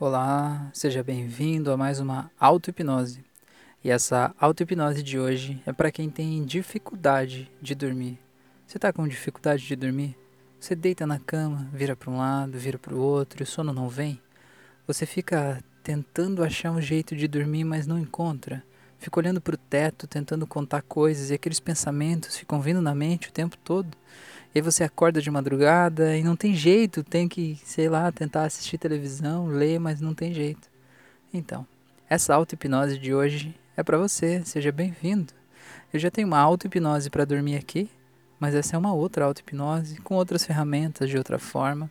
Olá, seja bem-vindo a mais uma auto-hipnose. E essa auto-hipnose de hoje é para quem tem dificuldade de dormir. Você está com dificuldade de dormir? Você deita na cama, vira para um lado, vira para o outro e o sono não vem? Você fica tentando achar um jeito de dormir, mas não encontra? Fica olhando para o teto, tentando contar coisas e aqueles pensamentos ficam vindo na mente o tempo todo? E você acorda de madrugada e não tem jeito, tem que, sei lá, tentar assistir televisão, ler, mas não tem jeito. Então, essa auto-hipnose de hoje é para você, seja bem-vindo. Eu já tenho uma auto-hipnose para dormir aqui, mas essa é uma outra auto-hipnose com outras ferramentas de outra forma.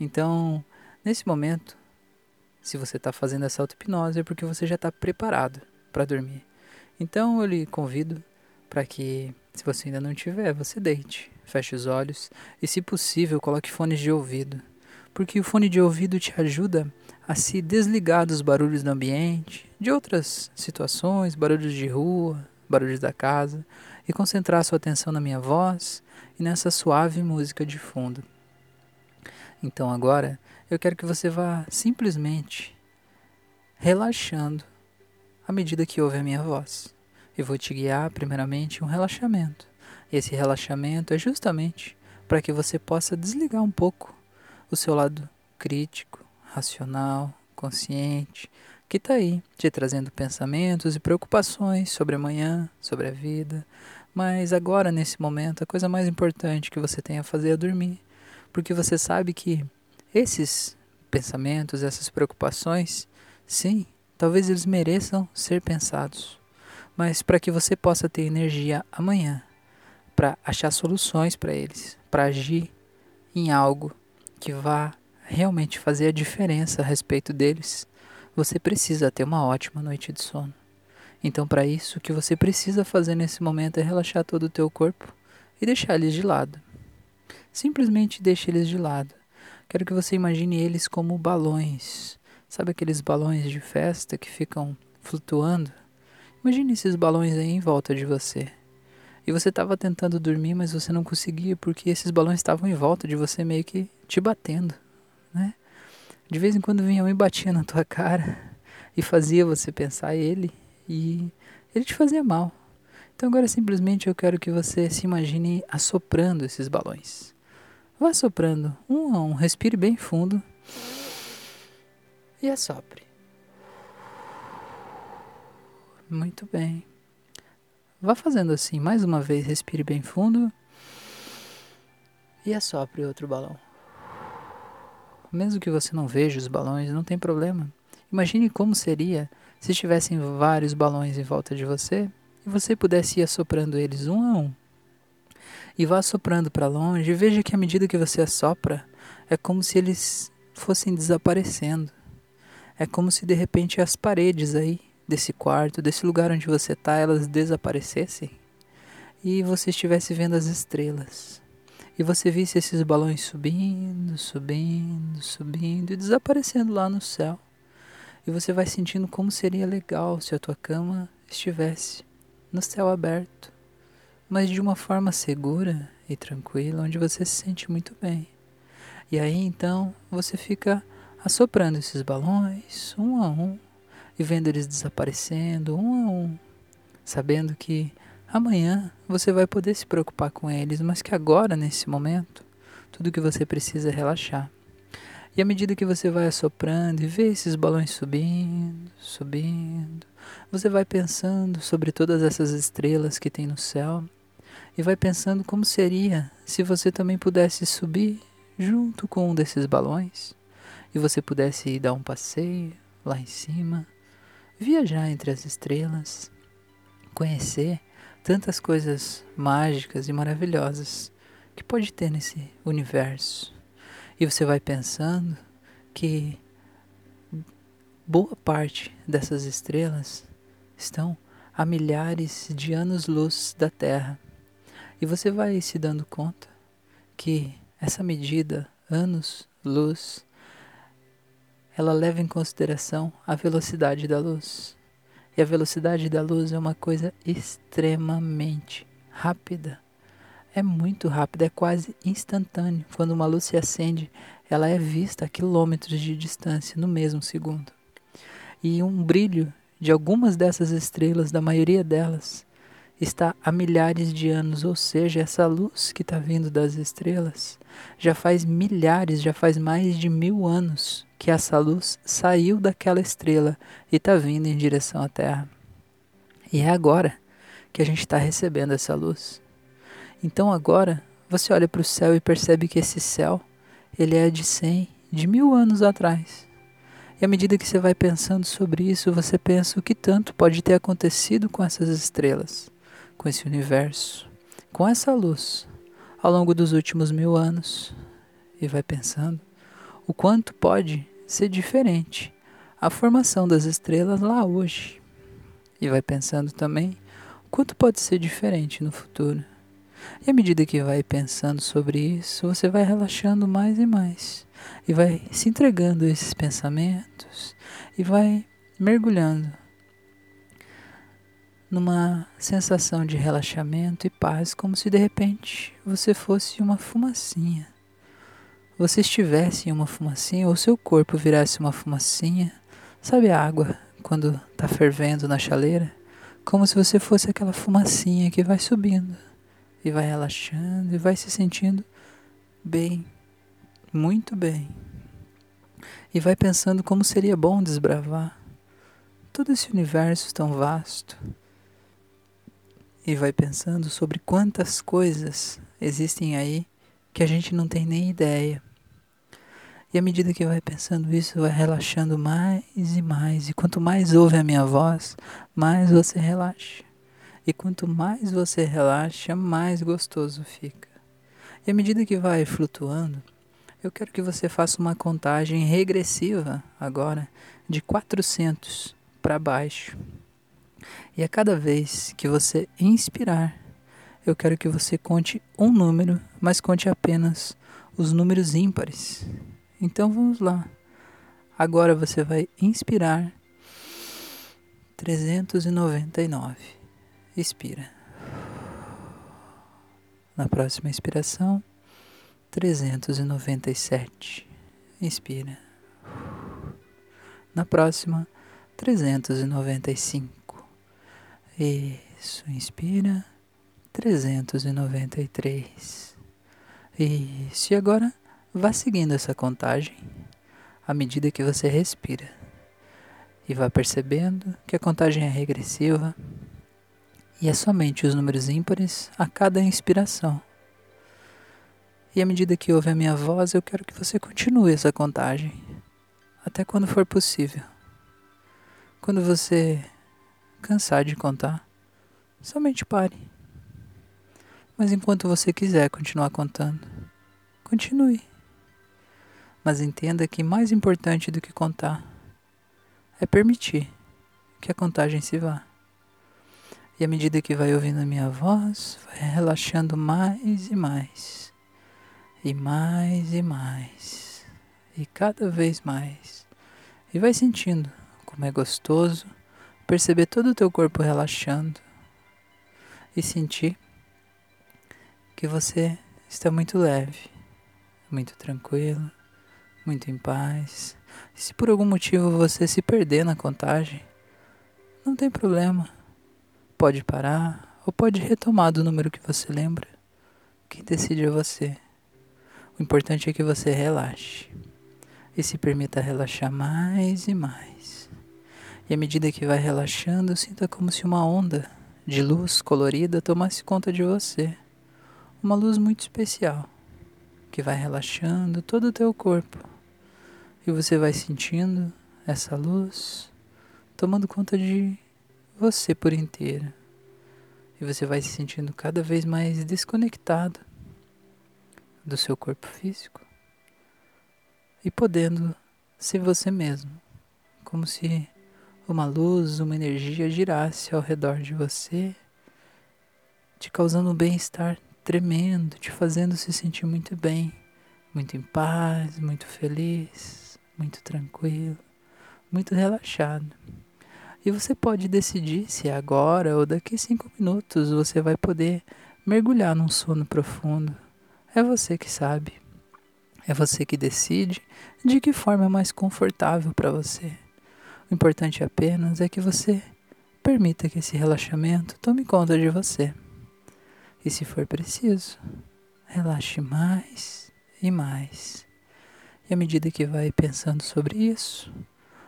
Então, nesse momento, se você está fazendo essa auto-hipnose é porque você já está preparado para dormir. Então, eu lhe convido para que, se você ainda não tiver, você deite feche os olhos e, se possível, coloque fones de ouvido, porque o fone de ouvido te ajuda a se desligar dos barulhos do ambiente, de outras situações, barulhos de rua, barulhos da casa, e concentrar sua atenção na minha voz e nessa suave música de fundo. Então agora eu quero que você vá simplesmente relaxando à medida que ouve a minha voz. Eu vou te guiar primeiramente um relaxamento esse relaxamento é justamente para que você possa desligar um pouco o seu lado crítico, racional, consciente, que está aí te trazendo pensamentos e preocupações sobre amanhã, sobre a vida. Mas agora, nesse momento, a coisa mais importante que você tem a fazer é dormir, porque você sabe que esses pensamentos, essas preocupações, sim, talvez eles mereçam ser pensados, mas para que você possa ter energia amanhã para achar soluções para eles, para agir em algo que vá realmente fazer a diferença a respeito deles, você precisa ter uma ótima noite de sono. Então, para isso, o que você precisa fazer nesse momento é relaxar todo o teu corpo e deixar eles de lado. Simplesmente deixe eles de lado. Quero que você imagine eles como balões. Sabe aqueles balões de festa que ficam flutuando? Imagine esses balões aí em volta de você. E você estava tentando dormir, mas você não conseguia porque esses balões estavam em volta de você meio que te batendo, né? De vez em quando vinha um e batia na tua cara e fazia você pensar ele e ele te fazia mal. Então agora simplesmente eu quero que você se imagine assoprando esses balões. Vá assoprando um a um, respire bem fundo e assopre. Muito bem. Vá fazendo assim, mais uma vez, respire bem fundo e assopre outro balão. Mesmo que você não veja os balões, não tem problema. Imagine como seria se tivessem vários balões em volta de você e você pudesse ir assoprando eles um a um. E vá assoprando para longe e veja que à medida que você assopra, é como se eles fossem desaparecendo. É como se de repente as paredes aí desse quarto, desse lugar onde você está, elas desaparecessem e você estivesse vendo as estrelas. E você visse esses balões subindo, subindo, subindo e desaparecendo lá no céu. E você vai sentindo como seria legal se a tua cama estivesse no céu aberto, mas de uma forma segura e tranquila, onde você se sente muito bem. E aí então você fica assoprando esses balões um a um e vendo eles desaparecendo um a um, sabendo que amanhã você vai poder se preocupar com eles, mas que agora, nesse momento, tudo que você precisa é relaxar. E à medida que você vai assoprando e vê esses balões subindo, subindo, você vai pensando sobre todas essas estrelas que tem no céu e vai pensando como seria se você também pudesse subir junto com um desses balões e você pudesse dar um passeio lá em cima viajar entre as estrelas, conhecer tantas coisas mágicas e maravilhosas que pode ter nesse universo. E você vai pensando que boa parte dessas estrelas estão a milhares de anos-luz da Terra. E você vai se dando conta que essa medida, anos-luz, ela leva em consideração a velocidade da luz. E a velocidade da luz é uma coisa extremamente rápida. É muito rápida, é quase instantâneo. Quando uma luz se acende, ela é vista a quilômetros de distância no mesmo segundo. E um brilho de algumas dessas estrelas, da maioria delas, está há milhares de anos, ou seja, essa luz que está vindo das estrelas já faz milhares, já faz mais de mil anos que essa luz saiu daquela estrela e está vindo em direção à Terra. E é agora que a gente está recebendo essa luz. Então agora você olha para o céu e percebe que esse céu ele é de cem, de mil anos atrás. E à medida que você vai pensando sobre isso, você pensa o que tanto pode ter acontecido com essas estrelas com esse universo, com essa luz, ao longo dos últimos mil anos, e vai pensando o quanto pode ser diferente a formação das estrelas lá hoje. E vai pensando também quanto pode ser diferente no futuro. E à medida que vai pensando sobre isso, você vai relaxando mais e mais. E vai se entregando a esses pensamentos e vai mergulhando numa sensação de relaxamento e paz, como se de repente você fosse uma fumacinha. Você estivesse em uma fumacinha ou seu corpo virasse uma fumacinha. Sabe a água quando está fervendo na chaleira? Como se você fosse aquela fumacinha que vai subindo e vai relaxando e vai se sentindo bem, muito bem. E vai pensando como seria bom desbravar todo esse universo tão vasto e vai pensando sobre quantas coisas existem aí que a gente não tem nem ideia. E à medida que vai pensando isso, vai relaxando mais e mais. E quanto mais ouve a minha voz, mais você relaxa. E quanto mais você relaxa, mais gostoso fica. E à medida que vai flutuando, eu quero que você faça uma contagem regressiva agora de 400 para baixo. E a cada vez que você inspirar, eu quero que você conte um número, mas conte apenas os números ímpares. Então vamos lá. Agora você vai inspirar 399. Expira. Na próxima inspiração, 397. Inspira. Na próxima, 395. Isso, inspira. 393. Isso, e agora vá seguindo essa contagem à medida que você respira. E vá percebendo que a contagem é regressiva e é somente os números ímpares a cada inspiração. E à medida que ouve a minha voz, eu quero que você continue essa contagem até quando for possível. Quando você cansar de contar, somente pare. Mas enquanto você quiser continuar contando, continue. Mas entenda que mais importante do que contar é permitir que a contagem se vá. E à medida que vai ouvindo a minha voz, vai relaxando mais e mais. E mais e mais. E cada vez mais. E vai sentindo como é gostoso perceber todo o teu corpo relaxando e sentir que você está muito leve, muito tranquilo, muito em paz. E se por algum motivo você se perder na contagem, não tem problema. Pode parar ou pode retomar do número que você lembra. Quem decide é você. O importante é que você relaxe e se permita relaxar mais e mais. E à medida que vai relaxando, sinta como se uma onda de luz colorida tomasse conta de você. Uma luz muito especial que vai relaxando todo o teu corpo. E você vai sentindo essa luz tomando conta de você por inteiro. E você vai se sentindo cada vez mais desconectado do seu corpo físico e podendo ser você mesmo, como se uma luz, uma energia girasse ao redor de você, te causando um bem-estar tremendo, te fazendo se sentir muito bem, muito em paz, muito feliz, muito tranquilo, muito relaxado. E você pode decidir se agora ou daqui cinco minutos você vai poder mergulhar num sono profundo. É você que sabe. É você que decide de que forma é mais confortável para você. O importante apenas é que você permita que esse relaxamento tome conta de você. E se for preciso, relaxe mais e mais. E à medida que vai pensando sobre isso,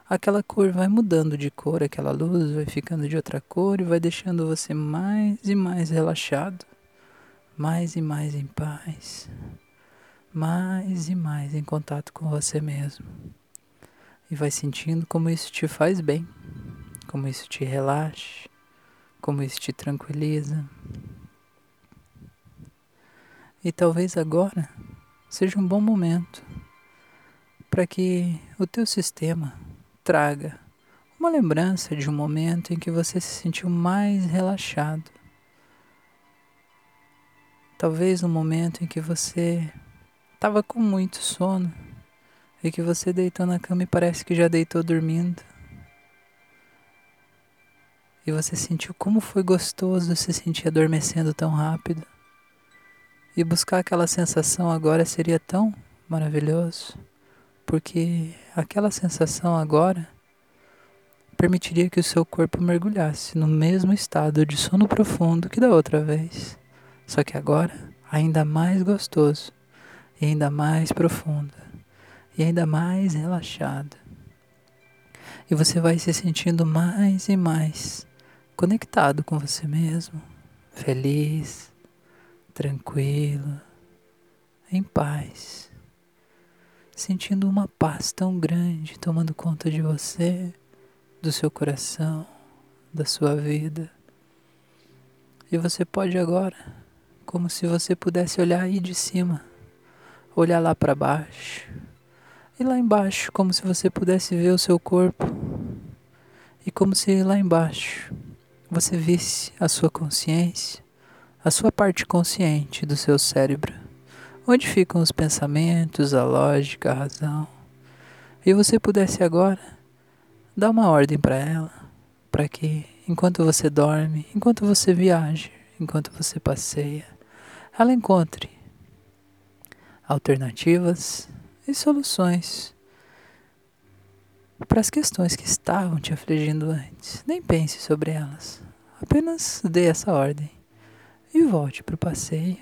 aquela cor vai mudando de cor, aquela luz vai ficando de outra cor e vai deixando você mais e mais relaxado, mais e mais em paz mais e mais em contato com você mesmo. E vai sentindo como isso te faz bem, como isso te relaxa, como isso te tranquiliza. E talvez agora seja um bom momento para que o teu sistema traga uma lembrança de um momento em que você se sentiu mais relaxado. Talvez um momento em que você estava com muito sono e que você deitou na cama e parece que já deitou dormindo. E você sentiu como foi gostoso se sentir adormecendo tão rápido. E buscar aquela sensação agora seria tão maravilhoso, porque aquela sensação agora permitiria que o seu corpo mergulhasse no mesmo estado de sono profundo que da outra vez, só que agora ainda mais gostoso e ainda mais profunda e ainda mais relaxada. E você vai se sentindo mais e mais conectado com você mesmo, feliz, tranquilo, em paz, sentindo uma paz tão grande tomando conta de você, do seu coração, da sua vida. E você pode agora, como se você pudesse olhar aí de cima olhar lá para baixo. E lá embaixo, como se você pudesse ver o seu corpo. E como se lá embaixo você visse a sua consciência, a sua parte consciente do seu cérebro, onde ficam os pensamentos, a lógica, a razão. E você pudesse agora dar uma ordem para ela, para que enquanto você dorme, enquanto você viaja, enquanto você passeia, ela encontre alternativas e soluções para as questões que estavam te afligindo antes. Nem pense sobre elas. Apenas dê essa ordem e volte para o passeio.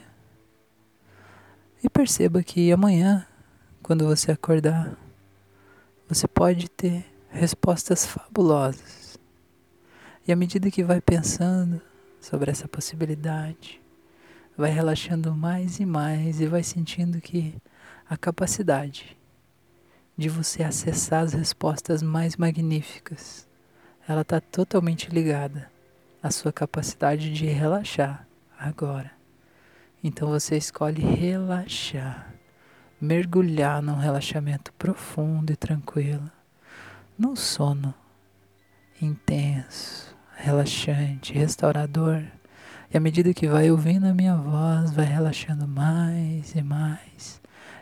E perceba que amanhã, quando você acordar, você pode ter respostas fabulosas. E à medida que vai pensando sobre essa possibilidade, vai relaxando mais e mais e vai sentindo que a capacidade de você acessar as respostas mais magníficas, ela está totalmente ligada à sua capacidade de relaxar agora. Então você escolhe relaxar, mergulhar num relaxamento profundo e tranquilo, num sono intenso, relaxante, restaurador e à medida que vai ouvindo a minha voz, vai relaxando mais e mais.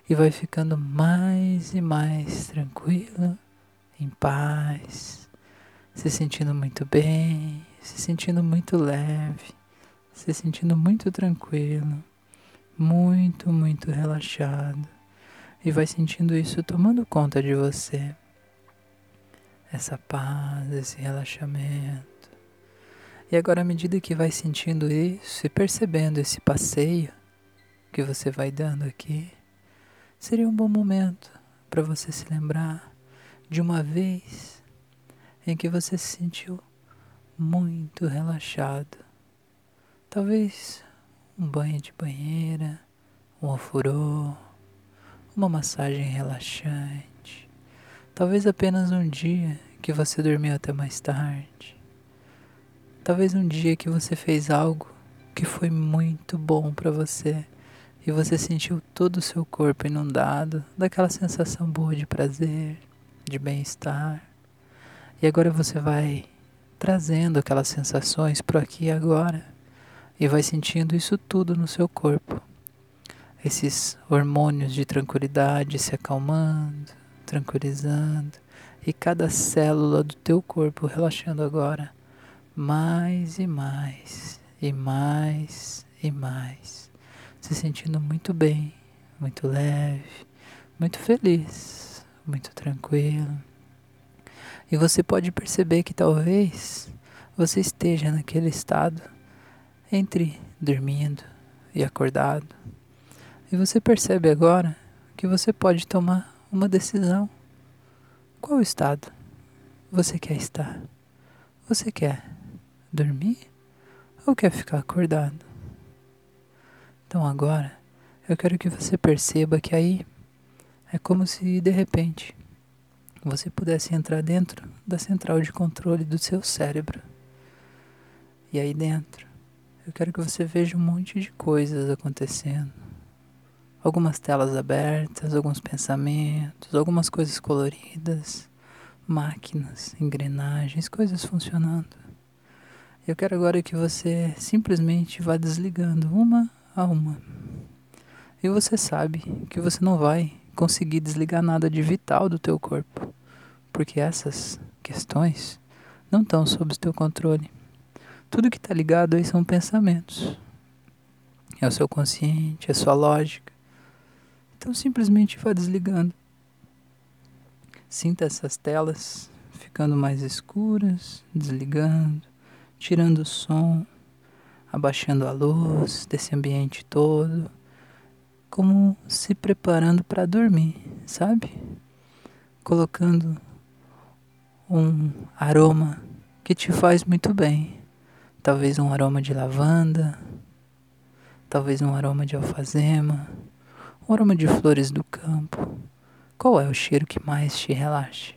E vai ficando mais e mais tranquilo, em paz, se sentindo muito bem, se sentindo muito leve, se sentindo muito tranquilo, muito, muito relaxado. E vai sentindo isso tomando conta de você. Essa paz, esse relaxamento. E agora, à medida que vai sentindo isso e percebendo esse passeio que você vai dando aqui, seria um bom momento para você se lembrar de uma vez em que você se sentiu muito relaxado. Talvez um banho de banheira, um ofurô, uma massagem relaxante. Talvez apenas um dia que você dormiu até mais tarde Talvez um dia que você fez algo que foi muito bom para você e você sentiu todo o seu corpo inundado daquela sensação boa de prazer, de bem-estar. E agora você vai trazendo aquelas sensações para aqui e agora e vai sentindo isso tudo no seu corpo. Esses hormônios de tranquilidade se acalmando, tranquilizando e cada célula do teu corpo relaxando agora mais e mais, e mais e mais, se sentindo muito bem, muito leve, muito feliz, muito tranquilo. E você pode perceber que talvez você esteja naquele estado entre dormindo e acordado. E você percebe agora que você pode tomar uma decisão. Qual estado você quer estar? Você quer dormir ou quer ficar acordado? Então agora eu quero que você perceba que aí é como se de repente você pudesse entrar dentro da central de controle do seu cérebro. E aí dentro, eu quero que você veja um monte de coisas acontecendo. Algumas telas abertas, alguns pensamentos, algumas coisas coloridas, máquinas, engrenagens, coisas funcionando. Eu quero agora que você simplesmente vá desligando uma a uma. E você sabe que você não vai conseguir desligar nada de vital do teu corpo, porque essas questões não estão sob o teu controle. Tudo que está ligado aí são pensamentos. É o seu consciente, é sua lógica. Então simplesmente vá desligando. Sinta essas telas ficando mais escuras, desligando, tirando o som, abaixando a luz desse ambiente todo como se preparando para dormir, sabe? Colocando um aroma que te faz muito bem. Talvez um aroma de lavanda, talvez um aroma de alfazema, um aroma de flores do campo. Qual é o cheiro que mais te relaxa?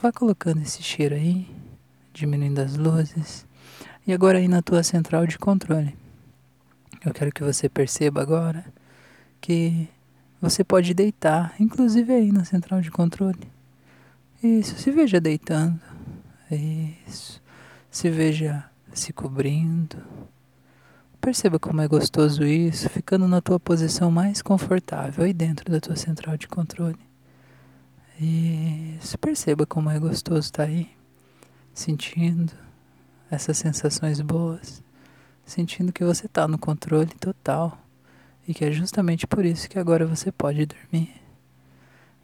Vá colocando esse cheiro aí, diminuindo as luzes, e agora aí na tua central de controle. Eu quero que você perceba agora que você pode deitar, inclusive aí na central de controle. Isso, se veja deitando. Isso. Se veja se cobrindo. Perceba como é gostoso isso, ficando na tua posição mais confortável aí dentro da tua central de controle. Isso, perceba como é gostoso estar aí, sentindo essas sensações boas sentindo que você está no controle total e que é justamente por isso que agora você pode dormir.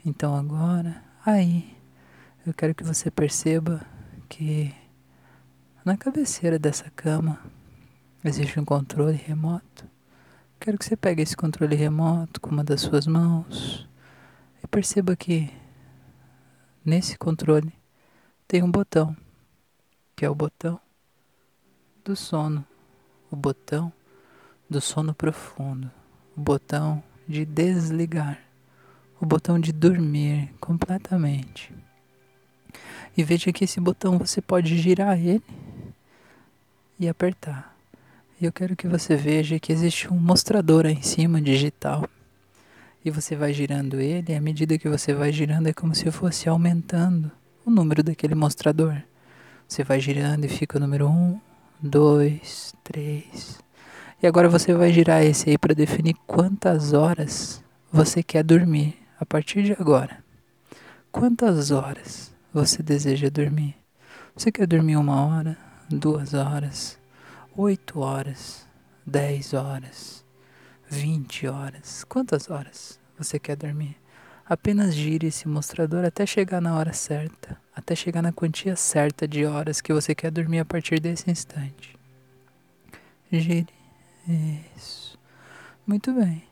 Então agora, aí, eu quero que você perceba que na cabeceira dessa cama existe um controle remoto. Quero que você pegue esse controle remoto com uma das suas mãos e perceba que nesse controle tem um botão, que é o botão do sono o botão do sono profundo, o botão de desligar, o botão de dormir completamente. E veja que esse botão você pode girar ele e apertar. E eu quero que você veja que existe um mostrador aí em cima digital. E você vai girando ele, e à medida que você vai girando é como se fosse aumentando o número daquele mostrador. Você vai girando e fica o número 1, dois, três. E agora você vai girar esse aí para definir quantas horas você quer dormir a partir de agora. Quantas horas você deseja dormir? Você quer dormir uma hora, duas horas, oito horas, dez horas, vinte horas? Quantas horas você quer dormir? Apenas gire esse mostrador até chegar na hora certa, até chegar na quantia certa de horas que você quer dormir a partir desse instante. Gire. Isso. Muito bem.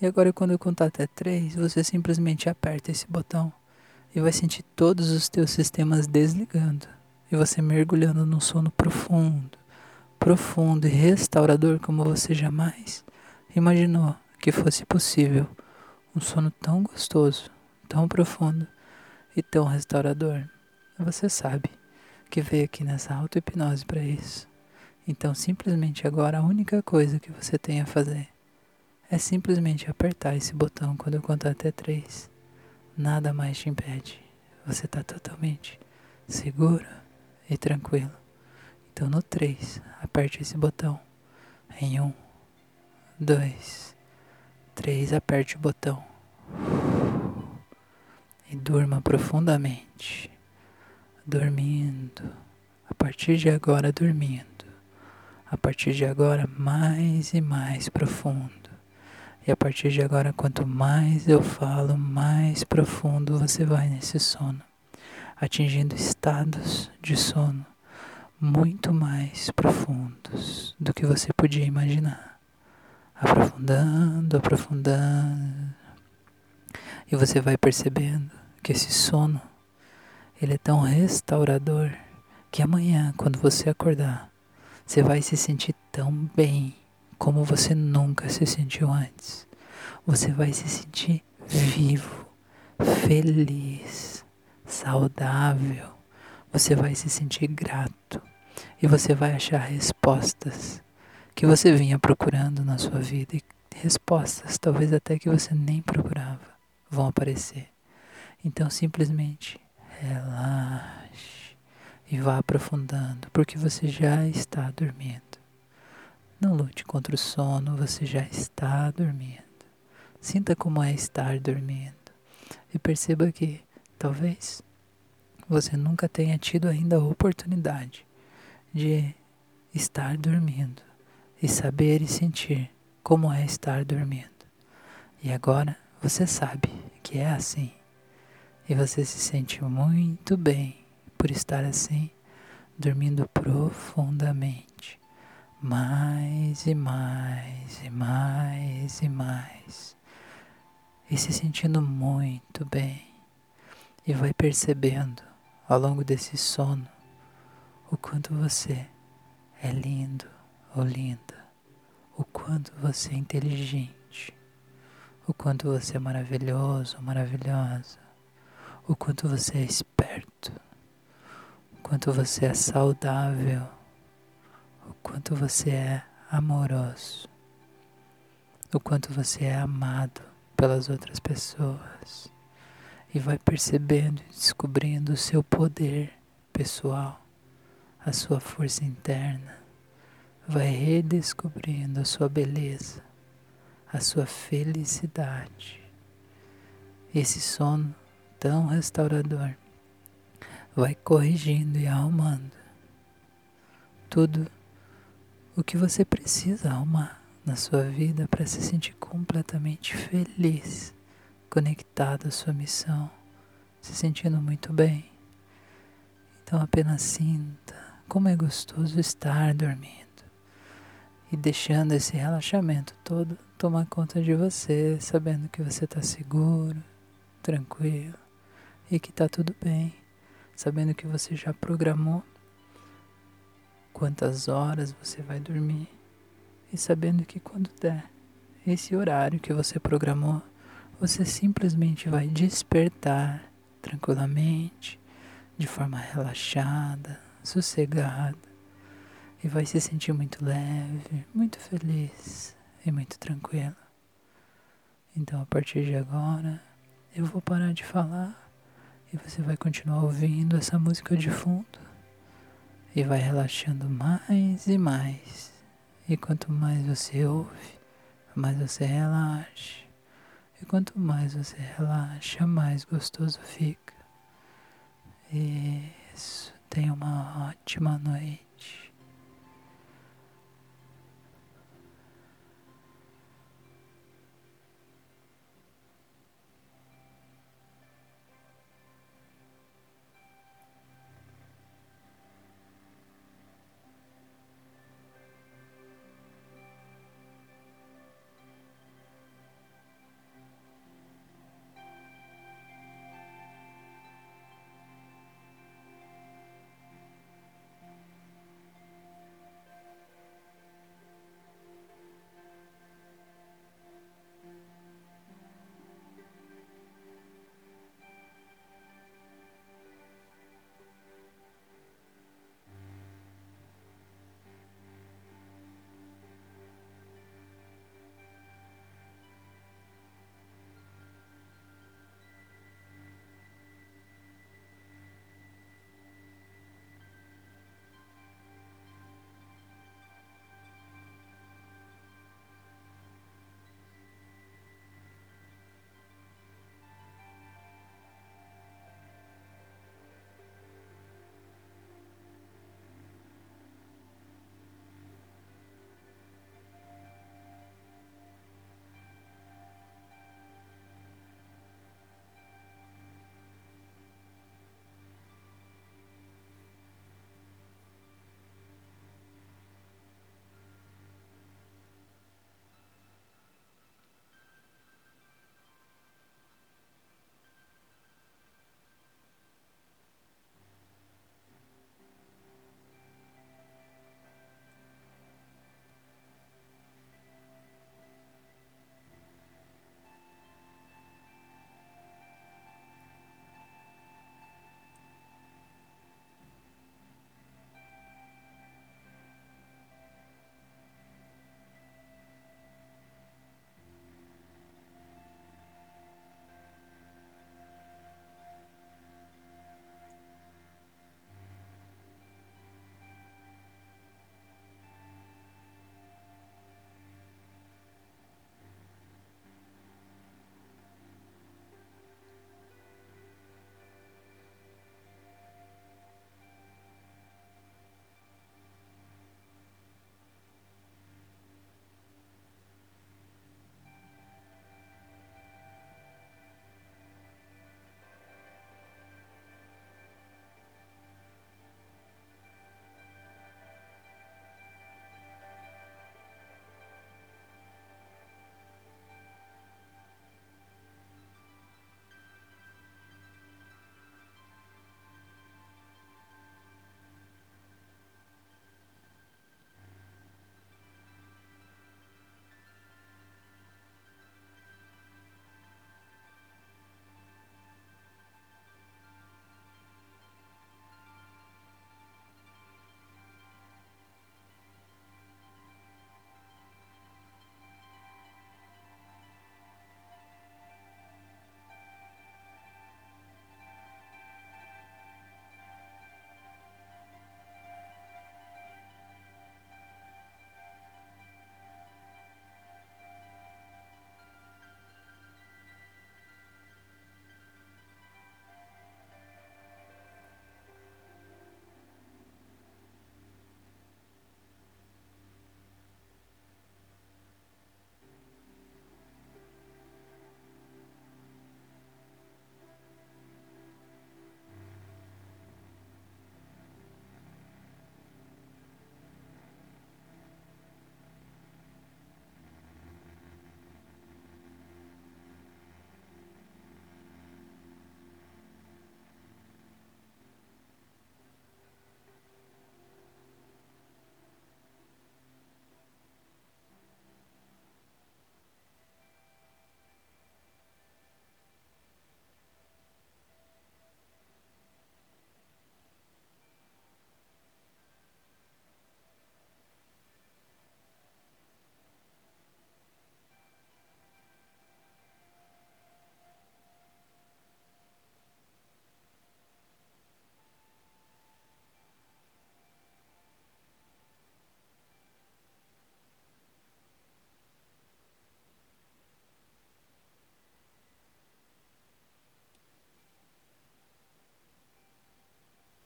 E agora, quando eu contar até três, você simplesmente aperta esse botão e vai sentir todos os teus sistemas desligando e você mergulhando num sono profundo, profundo e restaurador como você jamais imaginou que fosse possível um sono tão gostoso, tão profundo e tão restaurador. Você sabe que veio aqui nessa auto-hipnose para isso. Então, simplesmente agora, a única coisa que você tem a fazer é simplesmente apertar esse botão quando eu contar até três. Nada mais te impede. Você está totalmente seguro e tranquilo. Então, no três, aperte esse botão. Em um, dois, 3, aperte o botão. E durma profundamente. Dormindo. A partir de agora, dormindo. A partir de agora, mais e mais profundo. E a partir de agora, quanto mais eu falo, mais profundo você vai nesse sono, atingindo estados de sono muito mais profundos do que você podia imaginar. Aprofundando, aprofundando. E você vai percebendo que esse sono ele é tão restaurador que amanhã, quando você acordar, você vai se sentir tão bem como você nunca se sentiu antes. Você vai se sentir vivo, feliz, saudável. Você vai se sentir grato e você vai achar respostas que você vinha procurando na sua vida e respostas talvez até que você nem procurava vão aparecer. Então simplesmente relaxe e vá aprofundando, porque você já está dormindo. Não lute contra o sono, você já está dormindo. Sinta como é estar dormindo e perceba que talvez você nunca tenha tido ainda a oportunidade de estar dormindo e saber e sentir como é estar dormindo. E agora você sabe que é assim. E você se sente muito bem por estar assim, dormindo profundamente mais e mais e mais e mais, e se sentindo muito bem, e vai percebendo ao longo desse sono o quanto você é lindo ou linda, o quanto você é inteligente, o quanto você é maravilhoso ou maravilhosa, o quanto você é esperto, o quanto você é saudável o quanto você é amoroso, o quanto você é amado pelas outras pessoas e vai percebendo e descobrindo o seu poder pessoal, a sua força interna, vai redescobrindo a sua beleza, a sua felicidade. Esse sono tão restaurador vai corrigindo e arrumando tudo o que você precisa arrumar na sua vida para se sentir completamente feliz, conectado à sua missão, se sentindo muito bem. Então apenas sinta como é gostoso estar dormindo e deixando esse relaxamento todo tomar conta de você, sabendo que você está seguro, tranquilo e que está tudo bem, sabendo que você já programou quantas horas você vai dormir e sabendo que quando der esse horário que você programou, você simplesmente vai despertar tranquilamente, de forma relaxada, sossegada e vai se sentir muito leve, muito feliz e muito tranquila. Então, a partir de agora, eu vou parar de falar e você vai continuar ouvindo essa música de fundo e vai relaxando mais e mais. E quanto mais você ouve, mais você relaxa. E quanto mais você relaxa, mais gostoso fica. Isso. Tenha uma ótima noite.